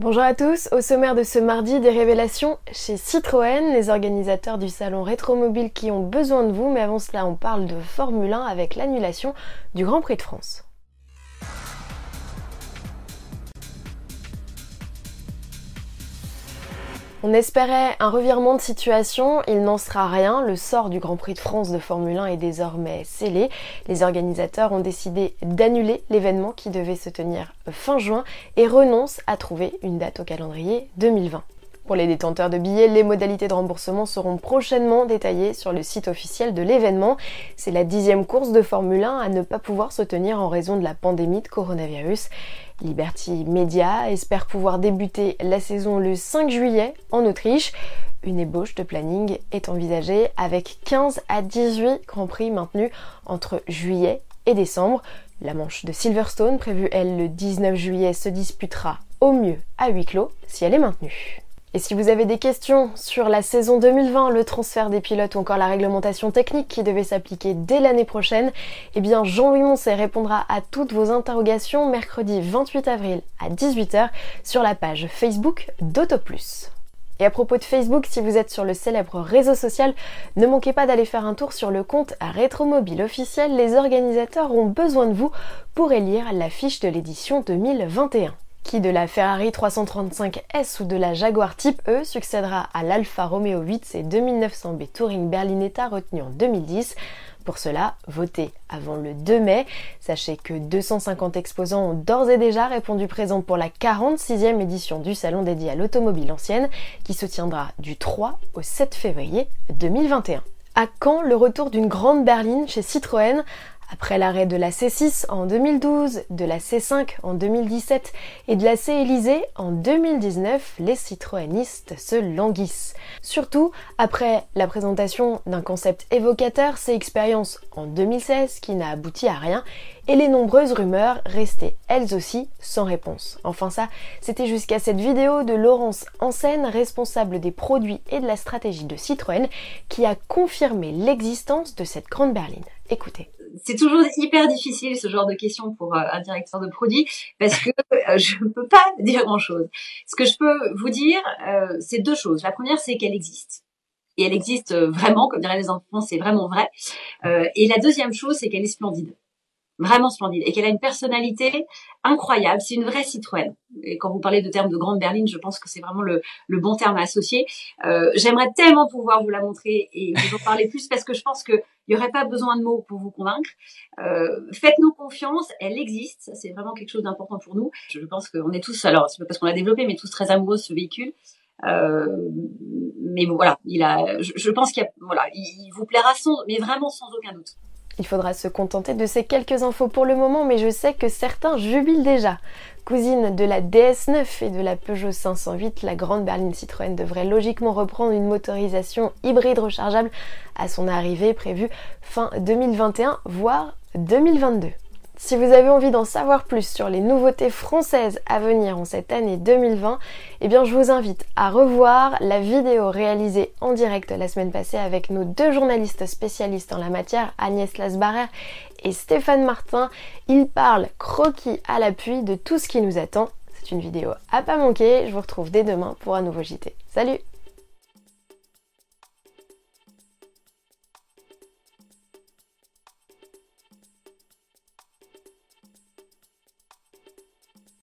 Bonjour à tous, au sommaire de ce mardi, des révélations chez Citroën, les organisateurs du salon Rétromobile qui ont besoin de vous, mais avant cela on parle de Formule 1 avec l'annulation du Grand Prix de France. On espérait un revirement de situation, il n'en sera rien, le sort du Grand Prix de France de Formule 1 est désormais scellé. Les organisateurs ont décidé d'annuler l'événement qui devait se tenir fin juin et renoncent à trouver une date au calendrier 2020. Pour les détenteurs de billets, les modalités de remboursement seront prochainement détaillées sur le site officiel de l'événement. C'est la dixième course de Formule 1 à ne pas pouvoir se tenir en raison de la pandémie de coronavirus. Liberty Media espère pouvoir débuter la saison le 5 juillet en Autriche. Une ébauche de planning est envisagée avec 15 à 18 grands prix maintenus entre juillet et décembre. La manche de Silverstone, prévue elle le 19 juillet, se disputera au mieux à huis clos si elle est maintenue. Et si vous avez des questions sur la saison 2020, le transfert des pilotes ou encore la réglementation technique qui devait s'appliquer dès l'année prochaine, eh bien Jean-Louis Moncey répondra à toutes vos interrogations mercredi 28 avril à 18h sur la page Facebook d'AutoPlus. Et à propos de Facebook, si vous êtes sur le célèbre réseau social, ne manquez pas d'aller faire un tour sur le compte Rétromobile officiel. Les organisateurs ont besoin de vous pour élire la fiche de l'édition 2021 qui de la Ferrari 335S ou de la Jaguar Type E succédera à l'Alfa Romeo 8 et 2900B Touring Berlinetta retenu en 2010. Pour cela, votez avant le 2 mai. Sachez que 250 exposants ont d'ores et déjà répondu présent pour la 46e édition du salon dédié à l'automobile ancienne qui se tiendra du 3 au 7 février 2021. À quand le retour d'une grande berline chez Citroën après l'arrêt de la C6 en 2012, de la C5 en 2017 et de la C-Élysée en 2019, les citroënistes se languissent. Surtout après la présentation d'un concept évocateur, ces expériences en 2016 qui n'a abouti à rien et les nombreuses rumeurs restées elles aussi sans réponse. Enfin ça, c'était jusqu'à cette vidéo de Laurence Ansen, responsable des produits et de la stratégie de Citroën, qui a confirmé l'existence de cette grande berline. Écoutez c'est toujours hyper difficile ce genre de questions pour euh, un directeur de produit parce que euh, je ne peux pas dire grand chose. Ce que je peux vous dire, euh, c'est deux choses. La première, c'est qu'elle existe. Et elle existe vraiment, comme diraient les enfants, c'est vraiment vrai. et la deuxième chose, c'est qu'elle est splendide vraiment splendide et qu'elle a une personnalité incroyable. C'est une vraie Citroën. Et quand vous parlez de termes de grande berline, je pense que c'est vraiment le, bon terme à associer. Euh, J'aimerais tellement pouvoir vous la montrer et vous en parler plus parce que je pense qu'il n'y aurait pas besoin de mots pour vous convaincre. Euh, Faites-nous confiance, elle existe. C'est vraiment quelque chose d'important pour nous. Je pense qu'on est tous, alors c'est pas parce qu'on l'a développé, mais tous très amoureux de ce véhicule. Euh, mais voilà, il a, je, pense qu'il voilà, il, il vous plaira sans, mais vraiment sans aucun doute. Il faudra se contenter de ces quelques infos pour le moment, mais je sais que certains jubilent déjà. Cousine de la DS9 et de la Peugeot 508, la grande berline Citroën devrait logiquement reprendre une motorisation hybride rechargeable à son arrivée prévue fin 2021, voire 2022. Si vous avez envie d'en savoir plus sur les nouveautés françaises à venir en cette année 2020, eh bien je vous invite à revoir la vidéo réalisée en direct la semaine passée avec nos deux journalistes spécialistes en la matière, Agnès Lasbarère et Stéphane Martin. Ils parlent croquis à l'appui de tout ce qui nous attend. C'est une vidéo à pas manquer, je vous retrouve dès demain pour un nouveau JT. Salut